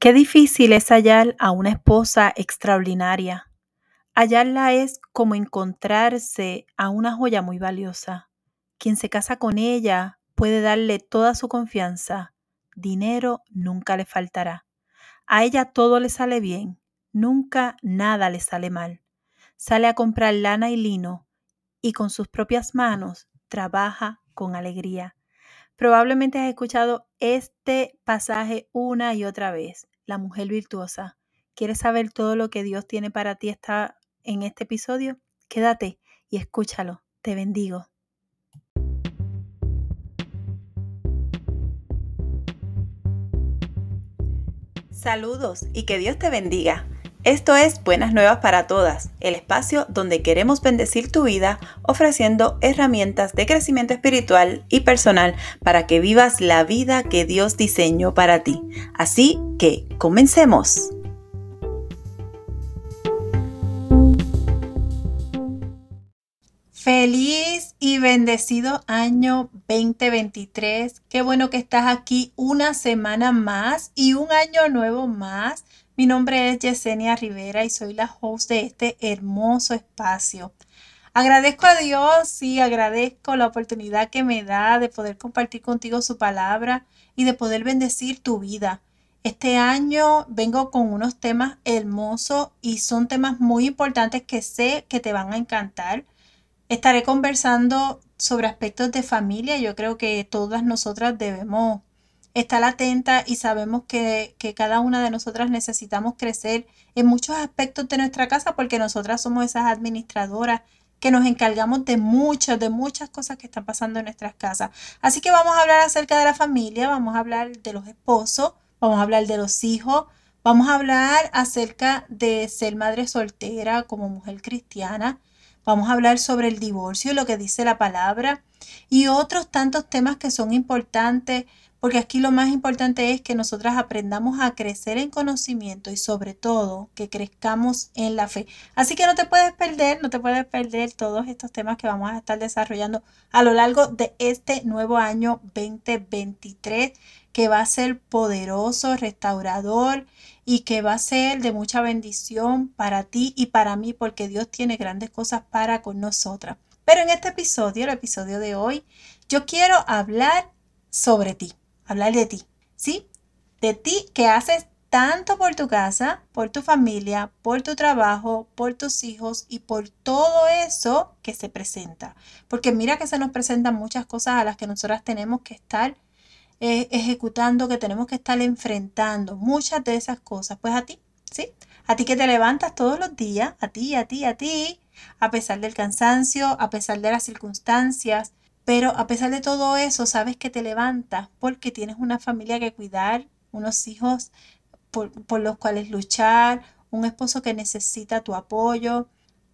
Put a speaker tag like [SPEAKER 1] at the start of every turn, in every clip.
[SPEAKER 1] Qué difícil es hallar a una esposa extraordinaria. Hallarla es como encontrarse a una joya muy valiosa. Quien se casa con ella puede darle toda su confianza. Dinero nunca le faltará. A ella todo le sale bien. Nunca nada le sale mal. Sale a comprar lana y lino y con sus propias manos trabaja con alegría. Probablemente has escuchado este pasaje una y otra vez, la mujer virtuosa. ¿Quieres saber todo lo que Dios tiene para ti está en este episodio? Quédate y escúchalo. Te bendigo. Saludos y que Dios te bendiga. Esto es Buenas Nuevas para Todas, el espacio donde queremos bendecir tu vida ofreciendo herramientas de crecimiento espiritual y personal para que vivas la vida que Dios diseñó para ti. Así que, comencemos. Feliz y bendecido año 2023. Qué bueno que estás aquí una semana más y un año nuevo más mi nombre es Yesenia Rivera y soy la host de este hermoso espacio. Agradezco a Dios y agradezco la oportunidad que me da de poder compartir contigo su palabra y de poder bendecir tu vida. Este año vengo con unos temas hermosos y son temas muy importantes que sé que te van a encantar. Estaré conversando sobre aspectos de familia. Yo creo que todas nosotras debemos estar atenta y sabemos que, cada una de nosotras necesitamos crecer en muchos aspectos de nuestra casa porque nosotras somos esas administradoras que nos encargamos de muchas, de muchas cosas que están pasando en nuestras casas. Así que vamos a hablar acerca de la familia, vamos a hablar de los esposos, vamos a hablar de los hijos, vamos a hablar acerca de ser madre soltera como mujer cristiana, vamos a hablar sobre el divorcio, lo que dice la palabra y otros tantos temas que son importantes porque aquí lo más importante es que nosotras aprendamos a crecer en conocimiento y sobre todo que crezcamos en la fe. Así que no te puedes perder, no te puedes perder todos estos temas que vamos a estar desarrollando a lo largo de este nuevo año 2023 que va a ser poderoso, restaurador y que va a ser de mucha bendición para ti y para mí porque Dios tiene grandes cosas para con nosotras. Pero en este episodio, el episodio de hoy, yo quiero hablar sobre ti hablar de ti, ¿sí? De ti que haces tanto por tu casa, por tu familia, por tu trabajo, por tus hijos y por todo eso que se presenta. Porque mira que se nos presentan muchas cosas a las que nosotras tenemos que estar eh, ejecutando, que tenemos que estar enfrentando. Muchas de esas cosas. Pues a ti, ¿sí? A ti que te levantas todos los días, a ti, a ti, a ti, a pesar del cansancio, a pesar de las circunstancias, pero a pesar de todo eso, sabes que te levantas porque tienes una familia que cuidar, unos hijos por, los cuales luchar, un esposo que necesita tu apoyo,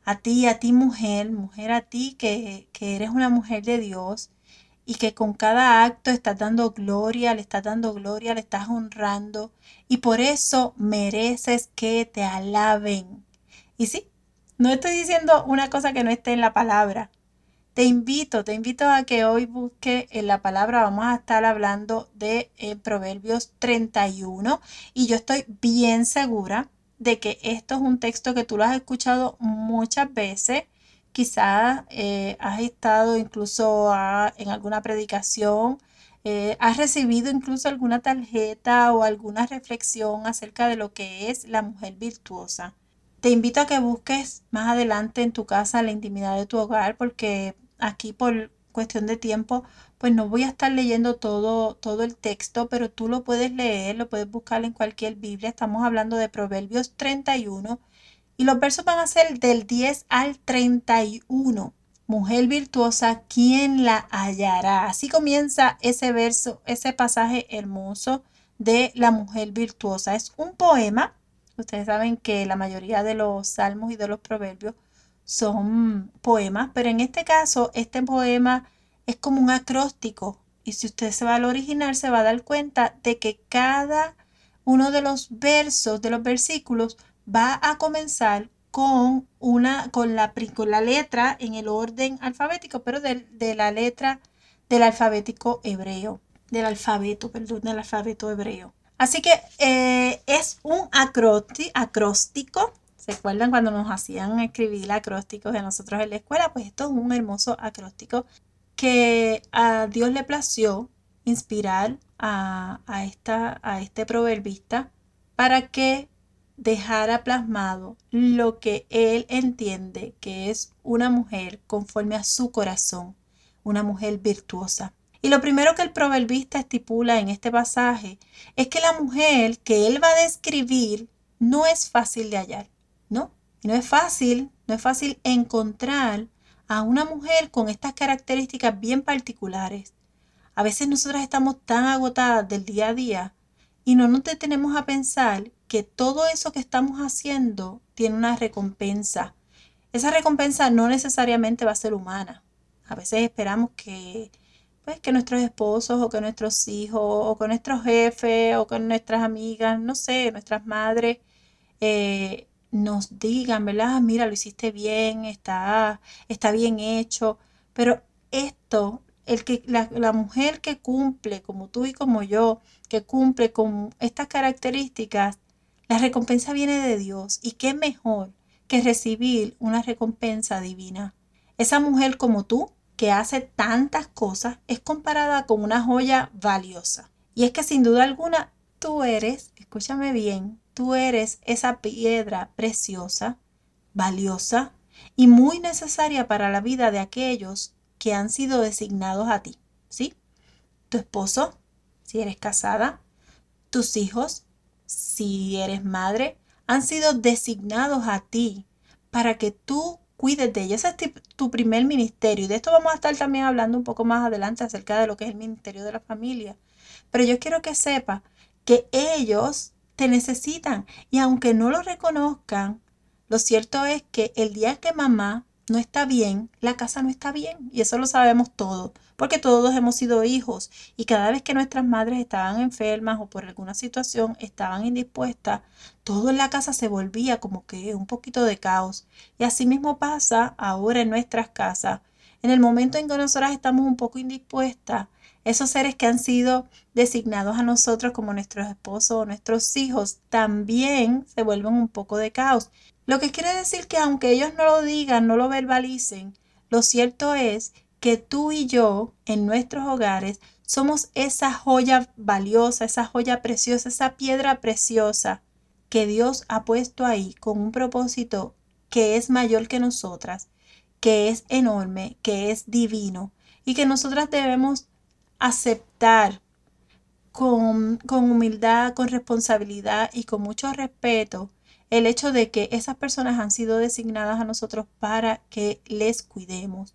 [SPEAKER 1] a ti, a ti mujer, mujer a ti que, que eres una mujer de Dios y que con cada acto estás dando gloria, le estás dando gloria, le estás honrando y por eso mereces que te alaben. Y sí, no estoy diciendo una cosa que no esté en la palabra, te invito, te invito a que hoy busque en la palabra, vamos a estar hablando de eh, Proverbios 31 y yo estoy bien segura de que esto es un texto que tú lo has escuchado muchas veces, quizás eh, has estado incluso en alguna predicación, eh, has recibido incluso alguna tarjeta o alguna reflexión acerca de lo que es la mujer virtuosa. Te invito a que busques más adelante en tu casa la intimidad de tu hogar porque aquí por cuestión de tiempo, pues no voy a estar leyendo todo, todo el texto, pero tú lo puedes leer, lo puedes buscar en cualquier Biblia. Estamos hablando de Proverbios 31 y los versos van a ser del 10 al 31. Mujer virtuosa, ¿quién la hallará? Así comienza ese verso, ese pasaje hermoso de la mujer virtuosa. Es un poema. Ustedes saben que la mayoría de los salmos y de los proverbios son poemas, pero en este caso este poema es como un acróstico y si usted se va al original se va a dar cuenta de que cada uno de los versos, de los versículos, va a comenzar con una, con la, con la letra en el orden alfabético, pero de, de la letra del alfabético hebreo, del alfabeto, perdón, del alfabeto hebreo. Así que eh, es un acróstico. ¿Se acuerdan cuando nos hacían escribir acrósticos de nosotros en la escuela? Pues esto es un hermoso acróstico que a Dios le plació inspirar a, esta, a este proverbista para que dejara plasmado lo que él entiende que es una mujer conforme a su corazón, una mujer virtuosa. Y lo primero que el proverbista estipula en este pasaje es que la mujer que él va a describir no es fácil de hallar, ¿no? no es fácil, no es fácil encontrar a una mujer con estas características bien particulares. A veces nosotras estamos tan agotadas del día a día y no nos detenemos a pensar que todo eso que estamos haciendo tiene una recompensa. Esa recompensa no necesariamente va a ser humana. A veces esperamos que, pues, que nuestros esposos o que nuestros hijos o con nuestros jefes o con nuestras amigas, no sé, nuestras madres, eh, nos digan, ¿verdad? Mira, lo hiciste bien, está, está bien hecho. Pero esto el que, la, la, mujer que cumple, como tú y como yo, que cumple con estas características, la recompensa viene de Dios. ¿Y qué mejor que recibir una recompensa divina? Esa mujer como tú, que hace tantas cosas, es comparada con una joya valiosa. Y es que sin duda alguna, tú eres, escúchame bien, tú eres esa piedra preciosa, valiosa y muy necesaria para la vida de aquellos que han sido designados a ti, ¿sí? Tu esposo, si eres casada, tus hijos, si eres madre, han sido designados a ti para que tú cuides de ellos. Ese es tu primer ministerio. Y de esto vamos a estar también hablando un poco más adelante acerca de lo que es el ministerio de la familia. Pero yo quiero que sepa que ellos te necesitan. Y aunque no lo reconozcan, lo cierto es que el día que mamá no está bien, la casa no está bien. Y eso lo sabemos todos, porque todos hemos sido hijos. Y cada vez que nuestras madres estaban enfermas o por alguna situación estaban indispuestas, todo en la casa se volvía como que un poquito de caos. Y así mismo pasa ahora en nuestras casas. En el momento en que nosotras estamos un poco indispuestas, esos seres que han sido designados a nosotros como nuestros esposos o nuestros hijos también se vuelven un poco de caos. Lo que quiere decir que aunque ellos no lo digan, no lo verbalicen, lo cierto es que tú y yo en nuestros hogares somos esa joya valiosa, esa joya preciosa, esa piedra preciosa que Dios ha puesto ahí con un propósito que es mayor que nosotras, que es enorme, que es divino y que nosotras debemos aceptar con, con humildad, con responsabilidad y con mucho respeto el hecho de que esas personas han sido designadas a nosotros para que les cuidemos.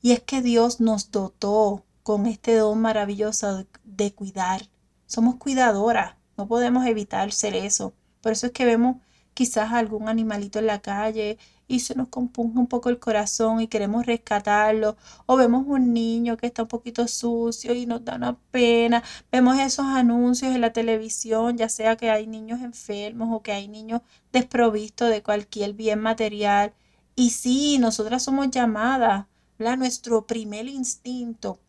[SPEAKER 1] Y es que Dios nos dotó con este don maravilloso de, cuidar. Somos cuidadoras, no podemos evitar ser eso. Por eso es que vemos quizás algún animalito en la calle y se nos compunge un poco el corazón y queremos rescatarlo. O vemos un niño que está un poquito sucio y nos da una pena. Vemos esos anuncios en la televisión, ya sea que hay niños enfermos o que hay niños desprovistos de cualquier bien material. Y sí, nosotras somos llamadas, nuestro primer instinto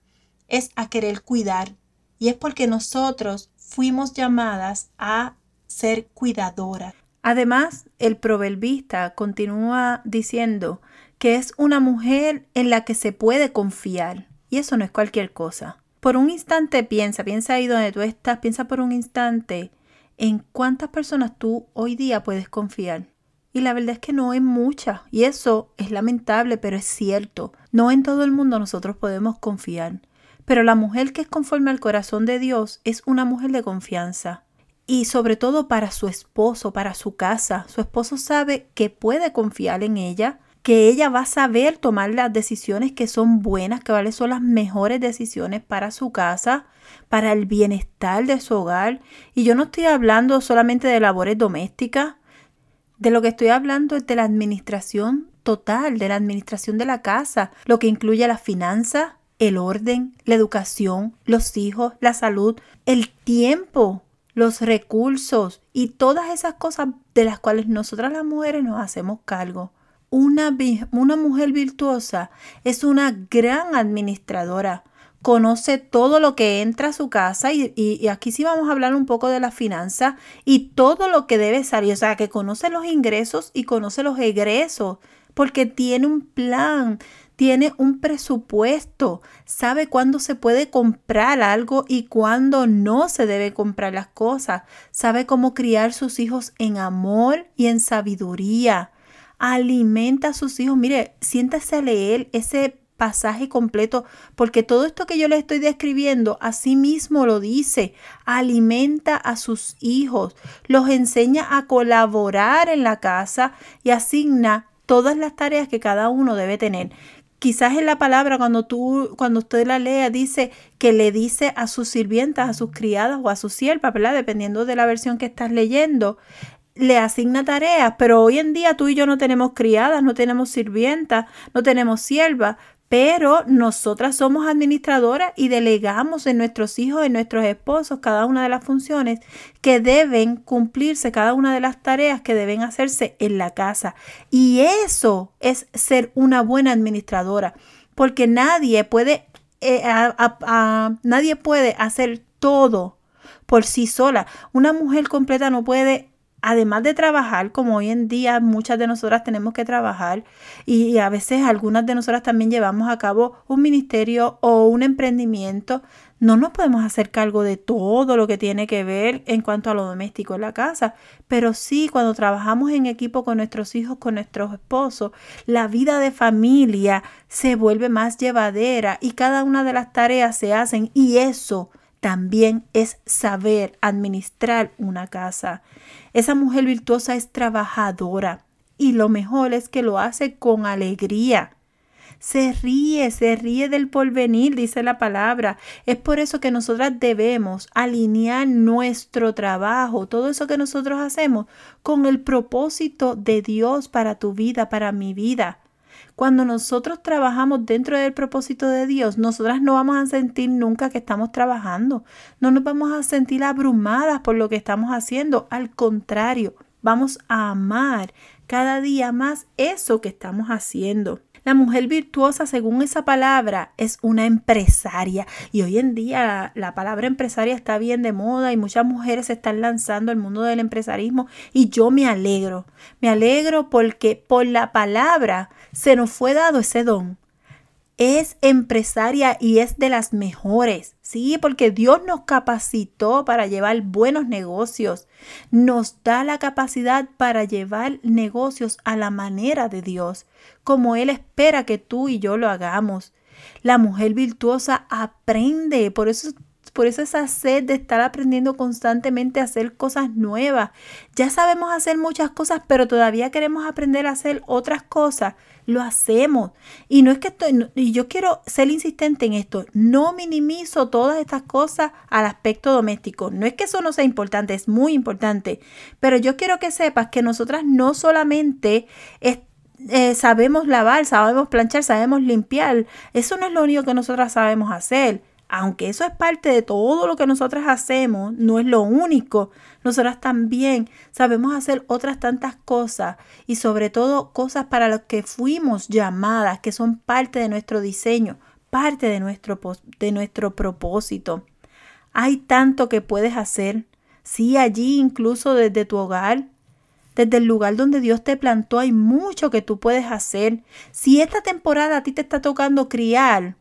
[SPEAKER 1] es a querer cuidar. Y es porque nosotros fuimos llamadas a ser cuidadoras. Además, el proverbista continúa diciendo que es una mujer en la que se puede confiar. Y eso no es cualquier cosa. Por un instante piensa, piensa ahí donde tú estás, piensa por un instante en cuántas personas tú hoy día puedes confiar. Y la verdad es que no hay muchas. Y eso es lamentable, pero es cierto. No en todo el mundo nosotros podemos confiar. Pero la mujer que es conforme al corazón de Dios es una mujer de confianza y sobre todo para su esposo, para su casa. Su esposo sabe que puede confiar en ella, que ella va a saber tomar las decisiones que son buenas, que son las mejores decisiones para su casa, para el bienestar de su hogar. Y yo no estoy hablando solamente de labores domésticas, de lo que estoy hablando es de la administración total, de la administración de la casa, lo que incluye las finanzas, el orden, la educación, los hijos, la salud, el tiempo los recursos y todas esas cosas de las cuales nosotras las mujeres nos hacemos cargo. Una, una mujer virtuosa es una gran administradora. Conoce todo lo que entra a su casa y, y, aquí sí vamos a hablar un poco de la finanza y todo lo que debe salir, o sea, que conoce los ingresos y conoce los egresos, porque tiene un plan, tiene un presupuesto, sabe cuándo se puede comprar algo y cuándo no se debe comprar las cosas, sabe cómo criar sus hijos en amor y en sabiduría. Alimenta a sus hijos. Mire, siéntase a leer ese pasaje completo, porque todo esto que yo le estoy describiendo, así mismo lo dice, alimenta a sus hijos, los enseña a colaborar en la casa y asigna todas las tareas que cada uno debe tener. Quizás en la palabra cuando tú cuando usted la lea dice que le dice a sus sirvientas, a sus criadas o a sus siervas, ¿verdad? Dependiendo de la versión que estás leyendo, le asigna tareas, pero hoy en día tú y yo no tenemos criadas, no tenemos sirvientas, no tenemos siervas, pero nosotras somos administradoras y delegamos en nuestros hijos, en nuestros esposos, cada una de las funciones que deben cumplirse, cada una de las tareas que deben hacerse en la casa. Y eso es ser una buena administradora, porque nadie puede, eh, nadie puede hacer todo por sí sola. Una mujer completa no puede además de trabajar, como hoy en día muchas de nosotras tenemos que trabajar y, a veces algunas de nosotras también llevamos a cabo un ministerio o un emprendimiento, no nos podemos hacer cargo de todo lo que tiene que ver en cuanto a lo doméstico en la casa, pero sí cuando trabajamos en equipo con nuestros hijos, con nuestros esposos, la vida de familia se vuelve más llevadera y cada una de las tareas se hacen y eso también es saber administrar una casa. Esa mujer virtuosa es trabajadora y lo mejor es que lo hace con alegría. Se ríe, se ríe del porvenir, dice la palabra. Es por eso que nosotras debemos alinear nuestro trabajo, todo eso que nosotros hacemos, con el propósito de Dios para tu vida, para mi vida. Cuando nosotros trabajamos dentro del propósito de Dios, nosotras no vamos a sentir nunca que estamos trabajando. No nos vamos a sentir abrumadas por lo que estamos haciendo. Al contrario, vamos a amar cada día más eso que estamos haciendo. La mujer virtuosa, según esa palabra, es una empresaria. Y hoy en día la, palabra empresaria está bien de moda y muchas mujeres se están lanzando al mundo del empresarismo. Y yo me alegro. Me alegro porque por la palabra se nos fue dado ese don es empresaria y es de las mejores, ¿sí? Porque Dios nos capacitó para llevar buenos negocios, nos da la capacidad para llevar negocios a la manera de Dios, como Él espera que tú y yo lo hagamos. La mujer virtuosa aprende, por eso por eso esa sed de estar aprendiendo constantemente a hacer cosas nuevas. Ya sabemos hacer muchas cosas, pero todavía queremos aprender a hacer otras cosas. Lo hacemos. Y no es que y yo quiero ser insistente en esto, no minimizo todas estas cosas al aspecto doméstico. No es que eso no sea importante, es muy importante. Pero yo quiero que sepas que nosotras no solamente eh, sabemos lavar, sabemos planchar, sabemos limpiar. Eso no es lo único que nosotras sabemos hacer aunque eso es parte de todo lo que nosotras hacemos, no es lo único. Nosotras también sabemos hacer otras tantas cosas y sobre todo cosas para las que fuimos llamadas, que son parte de nuestro diseño, parte de nuestro, de nuestro propósito. Hay tanto que puedes hacer. Sí, allí incluso desde tu hogar, desde el lugar donde Dios te plantó, hay mucho que tú puedes hacer. Si esta temporada a ti te está tocando criar,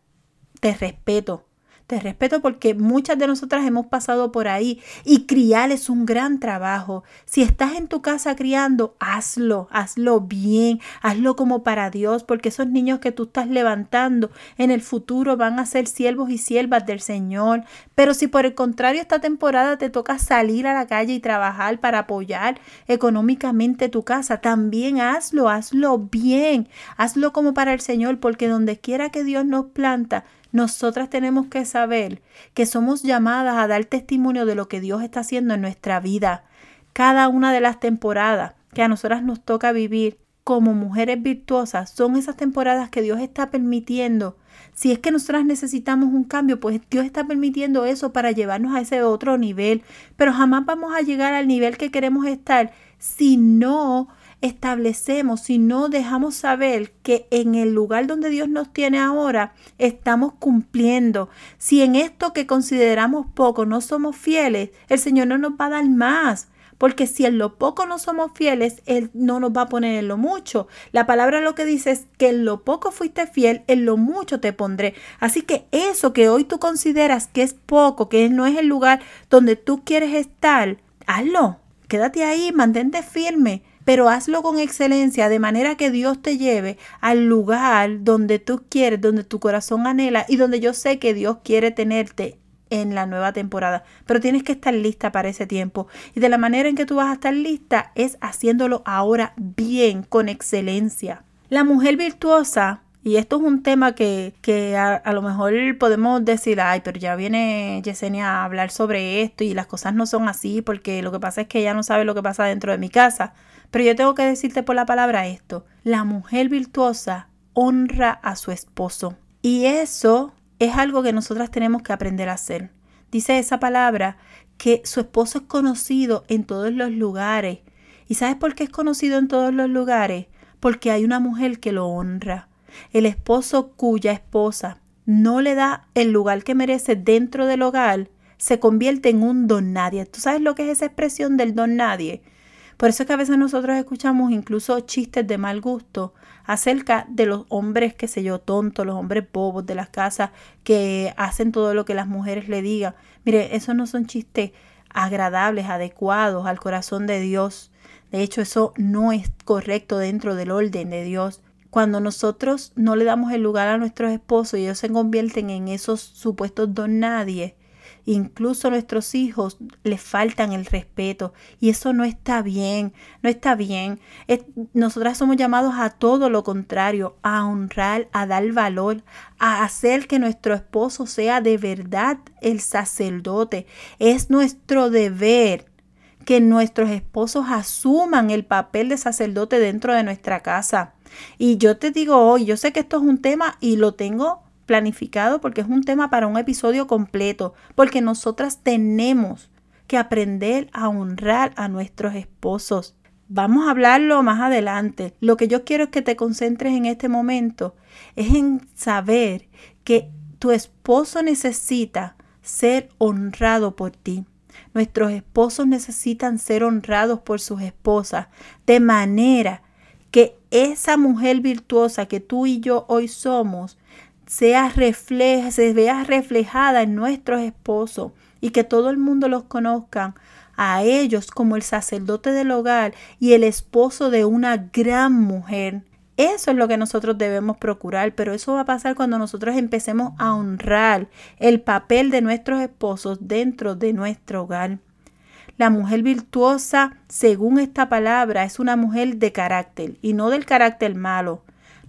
[SPEAKER 1] te respeto te respeto porque muchas de nosotras hemos pasado por ahí y criar es un gran trabajo. Si estás en tu casa criando, hazlo, hazlo bien, hazlo como para Dios, porque esos niños que tú estás levantando en el futuro van a ser siervos y siervas del Señor. Pero si por el contrario esta temporada te toca salir a la calle y trabajar para apoyar económicamente tu casa, también hazlo, hazlo bien, hazlo como para el Señor, porque donde quiera que Dios nos planta, nosotras tenemos que saber que somos llamadas a dar testimonio de lo que Dios está haciendo en nuestra vida. Cada una de las temporadas que a nosotras nos toca vivir como mujeres virtuosas son esas temporadas que Dios está permitiendo. Si es que nosotras necesitamos un cambio, pues Dios está permitiendo eso para llevarnos a ese otro nivel. Pero jamás vamos a llegar al nivel que queremos estar si no establecemos, si no dejamos saber que en el lugar donde Dios nos tiene ahora estamos cumpliendo, si en esto que consideramos poco no somos fieles, el Señor no nos va a dar más. Porque si en lo poco no somos fieles, Él no nos va a poner en lo mucho. La palabra lo que dice es que en lo poco fuiste fiel, en lo mucho te pondré. Así que eso que hoy tú consideras que es poco, que no es el lugar donde tú quieres estar, hazlo. Quédate ahí, mantente firme pero hazlo con excelencia de manera que Dios te lleve al lugar donde tú quieres, donde tu corazón anhela y donde yo sé que Dios quiere tenerte en la nueva temporada. Pero tienes que estar lista para ese tiempo. Y de la manera en que tú vas a estar lista es haciéndolo ahora bien, con excelencia. La mujer virtuosa, y esto es un tema que, que a, lo mejor podemos decir, ay, pero ya viene Yesenia a hablar sobre esto y las cosas no son así porque lo que pasa es que ella no sabe lo que pasa dentro de mi casa. Pero yo tengo que decirte por la palabra esto. La mujer virtuosa honra a su esposo. Y eso es algo que nosotras tenemos que aprender a hacer. Dice esa palabra que su esposo es conocido en todos los lugares. ¿Y sabes por qué es conocido en todos los lugares? Porque hay una mujer que lo honra. El esposo cuya esposa no le da el lugar que merece dentro del hogar, se convierte en un don nadie. ¿Tú sabes lo que es esa expresión del don nadie? Por eso es que a veces nosotros escuchamos incluso chistes de mal gusto acerca de los hombres, qué sé yo, tontos, los hombres bobos de las casas que hacen todo lo que las mujeres le digan. Mire, esos no son chistes agradables, adecuados al corazón de Dios. De hecho, eso no es correcto dentro del orden de Dios. Cuando nosotros no le damos el lugar a nuestros esposos y ellos se convierten en esos supuestos don nadie, Incluso nuestros hijos les faltan el respeto y eso no está bien, no está bien. nosotras somos llamados a todo lo contrario, a honrar, a dar valor, a hacer que nuestro esposo sea de verdad el sacerdote. Es nuestro deber que nuestros esposos asuman el papel de sacerdote dentro de nuestra casa. Y yo te digo hoy, yo sé que esto es un tema y lo tengo planificado porque es un tema para un episodio completo, porque nosotras tenemos que aprender a honrar a nuestros esposos. Vamos a hablarlo más adelante. Lo que yo quiero es que te concentres en este momento, es en saber que tu esposo necesita ser honrado por ti. Nuestros esposos necesitan ser honrados por sus esposas, de manera que esa mujer virtuosa que tú y yo hoy somos sea se vea reflejada en nuestros esposos y que todo el mundo los conozca a ellos como el sacerdote del hogar y el esposo de una gran mujer. Eso es lo que nosotros debemos procurar, pero eso va a pasar cuando nosotros empecemos a honrar el papel de nuestros esposos dentro de nuestro hogar. La mujer virtuosa, según esta palabra, es una mujer de carácter y no del carácter malo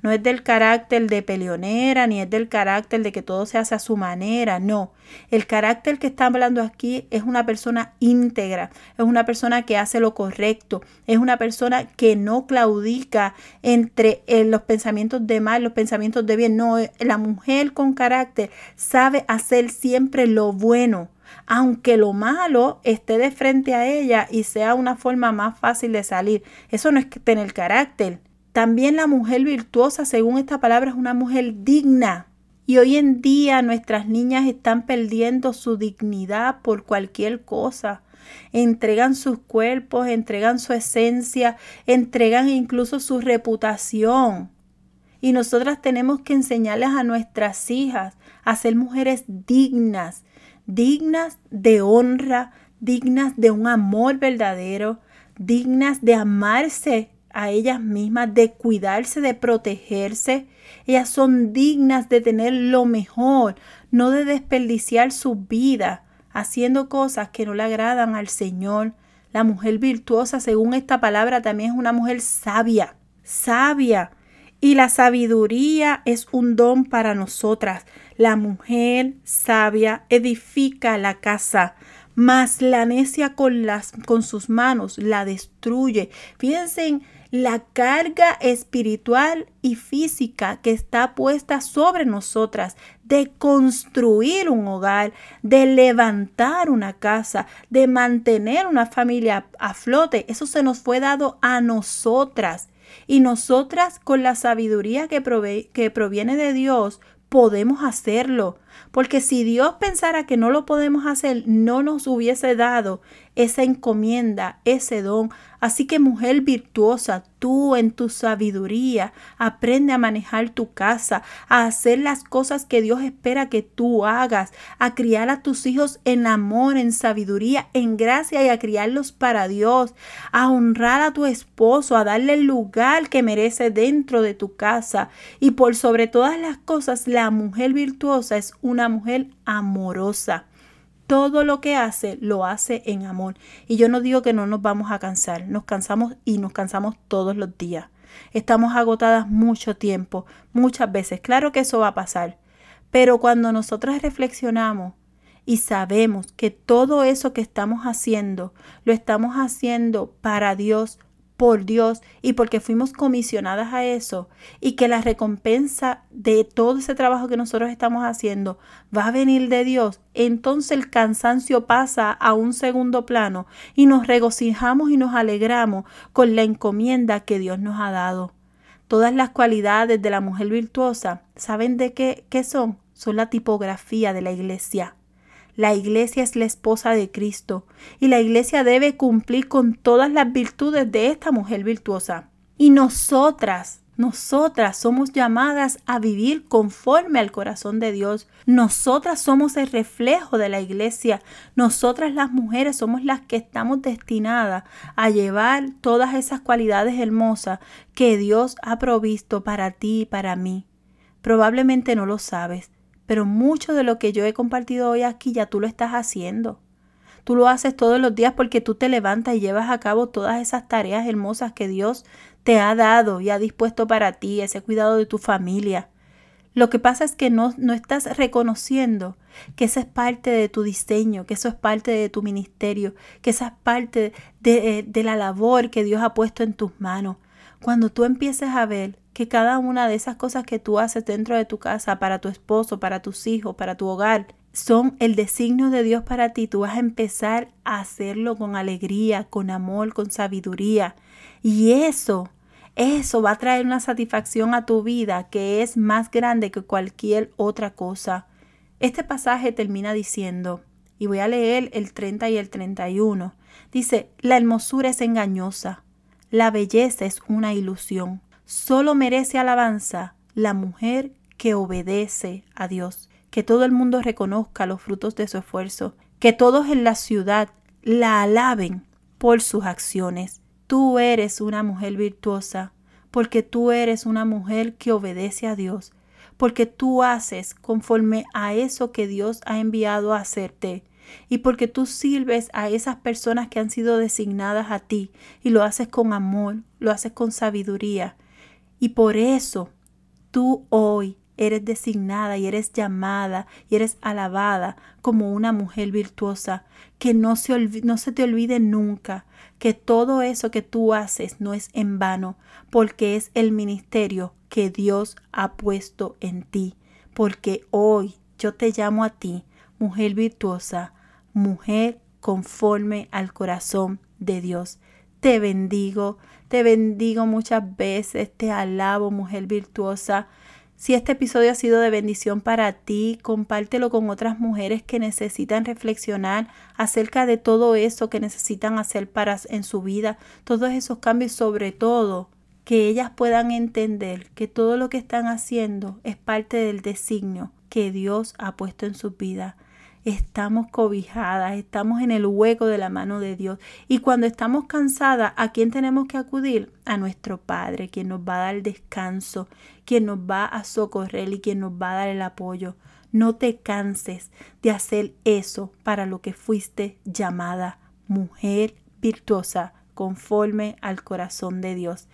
[SPEAKER 1] no es del carácter de peleonera, ni es del carácter de que todo se hace a su manera, no. El carácter que está hablando aquí es una persona íntegra, es una persona que hace lo correcto, es una persona que no claudica entre eh, los pensamientos de mal, los pensamientos de bien. No, la mujer con carácter sabe hacer siempre lo bueno aunque lo malo esté de frente a ella y sea una forma más fácil de salir. Eso no es tener carácter. También la mujer virtuosa, según esta palabra, es una mujer digna. Y hoy en día nuestras niñas están perdiendo su dignidad por cualquier cosa. Entregan sus cuerpos, entregan su esencia, entregan incluso su reputación. Y nosotras tenemos que enseñarles a nuestras hijas a ser mujeres dignas, dignas de honra, dignas de un amor verdadero, dignas de amarse a ellas mismas, de cuidarse, de protegerse. Ellas son dignas de tener lo mejor, no de desperdiciar su vida haciendo cosas que no le agradan al Señor. La mujer virtuosa, según esta palabra, también es una mujer sabia, sabia. Y la sabiduría es un don para nosotras. La mujer sabia edifica la casa, mas la necia con, las, con sus manos la destruye. Fíjense en la carga espiritual y física que está puesta sobre nosotras de construir un hogar, de levantar una casa, de mantener una familia a flote. Eso se nos fue dado a nosotras. Y nosotras con la sabiduría que, proviene de Dios podemos hacerlo. Porque si Dios pensara que no lo podemos hacer, no nos hubiese dado esa encomienda, ese don. Así que mujer virtuosa, tú en tu sabiduría, aprende a manejar tu casa, a hacer las cosas que Dios espera que tú hagas, a criar a tus hijos en amor, en sabiduría, en gracia y a criarlos para Dios, a honrar a tu esposo, a darle el lugar que merece dentro de tu casa. Y por sobre todas las cosas, la mujer virtuosa es una mujer amorosa. Todo lo que hace, lo hace en amor. Y yo no digo que no nos vamos a cansar, nos cansamos y nos cansamos todos los días. Estamos agotadas mucho tiempo, muchas veces. Claro que eso va a pasar. Pero cuando nosotras reflexionamos y sabemos que todo eso que estamos haciendo, lo estamos haciendo para Dios, por Dios y porque fuimos comisionadas a eso y que la recompensa de todo ese trabajo que nosotros estamos haciendo va a venir de Dios, entonces el cansancio pasa a un segundo plano y nos regocijamos y nos alegramos con la encomienda que Dios nos ha dado. Todas las cualidades de la mujer virtuosa, ¿saben de qué, qué son? Son la tipografía de la iglesia. La iglesia es la esposa de Cristo y la iglesia debe cumplir con todas las virtudes de esta mujer virtuosa. Y nosotras, nosotras somos llamadas a vivir conforme al corazón de Dios. Nosotras somos el reflejo de la iglesia. Nosotras las mujeres somos las que estamos destinadas a llevar todas esas cualidades hermosas que Dios ha provisto para ti y para mí. Probablemente no lo sabes, pero mucho de lo que yo he compartido hoy aquí ya tú lo estás haciendo. Tú lo haces todos los días porque tú te levantas y llevas a cabo todas esas tareas hermosas que Dios te ha dado y ha dispuesto para ti, ese cuidado de tu familia. Lo que pasa es que no, no estás reconociendo que esa es parte de tu diseño, que eso es parte de tu ministerio, que esa es parte de, de la labor que Dios ha puesto en tus manos. Cuando tú empieces a ver que cada una de esas cosas que tú haces dentro de tu casa, para tu esposo, para tus hijos, para tu hogar, son el designio de Dios para ti. Tú vas a empezar a hacerlo con alegría, con amor, con sabiduría. Y eso, eso va a traer una satisfacción a tu vida que es más grande que cualquier otra cosa. Este pasaje termina diciendo, y voy a leer el 30 y el 31, dice, la hermosura es engañosa, la belleza es una ilusión. Solo merece alabanza la mujer que obedece a Dios. Que todo el mundo reconozca los frutos de su esfuerzo. Que todos en la ciudad la alaben por sus acciones. Tú eres una mujer virtuosa porque tú eres una mujer que obedece a Dios, porque tú haces conforme a eso que Dios ha enviado a hacerte y porque tú sirves a esas personas que han sido designadas a ti y lo haces con amor, lo haces con sabiduría y por eso tú hoy eres designada y eres llamada y eres alabada como una mujer virtuosa. Que no se, no se te olvide nunca que todo eso que tú haces no es en vano, porque es el ministerio que Dios ha puesto en ti. Porque hoy yo te llamo a ti, mujer virtuosa, mujer conforme al corazón de Dios. Te bendigo, te bendigo muchas veces, te alabo, mujer virtuosa. Si este episodio ha sido de bendición para ti, compártelo con otras mujeres que necesitan reflexionar acerca de todo eso que necesitan hacer para en su vida, todos esos cambios, sobre todo que ellas puedan entender que todo lo que están haciendo es parte del designio que Dios ha puesto en su vida estamos cobijadas, estamos en el hueco de la mano de Dios. Y cuando estamos cansadas, ¿a quién tenemos que acudir? A nuestro Padre, quien nos va a dar descanso, quien nos va a socorrer y quien nos va a dar el apoyo. No te canses de hacer eso para lo que fuiste llamada mujer virtuosa conforme al corazón de Dios.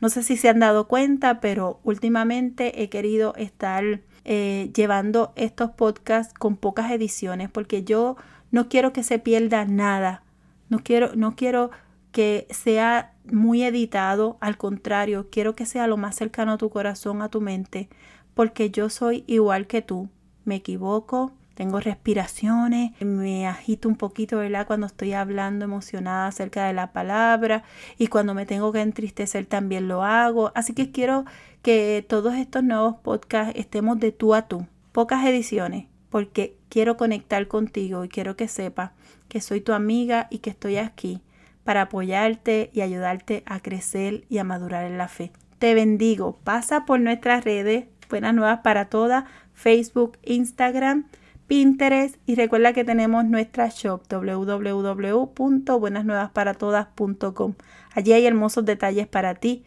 [SPEAKER 1] No sé si se han dado cuenta, pero últimamente he querido estar eh, llevando estos podcasts con pocas ediciones porque yo no quiero que se pierda nada. No quiero, no quiero que sea muy editado, al contrario, quiero que sea lo más cercano a tu corazón, a tu mente, porque yo soy igual que tú, me equivoco, tengo respiraciones, me agito un poquito, ¿verdad? Cuando estoy hablando emocionada acerca de la palabra y cuando me tengo que entristecer también lo hago. Así que quiero que todos estos nuevos podcasts estemos de tú a tú, pocas ediciones, porque quiero conectar contigo y quiero que sepas que soy tu amiga y que estoy aquí para apoyarte y ayudarte a crecer y a madurar en la fe. Te bendigo. Pasa por nuestras redes, Buenas Nuevas para Todas, Facebook, Instagram, Pinterest y recuerda que tenemos nuestra shop www.buenasnuevasparatodas.com. Allí hay hermosos detalles para ti,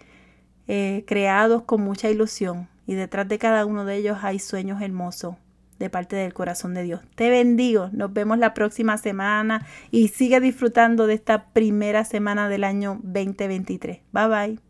[SPEAKER 1] eh, creados con mucha ilusión y detrás de cada uno de ellos hay sueños hermosos de parte del corazón de Dios. Te bendigo, nos vemos la próxima semana y sigue disfrutando de esta primera semana del año 2023. Bye bye.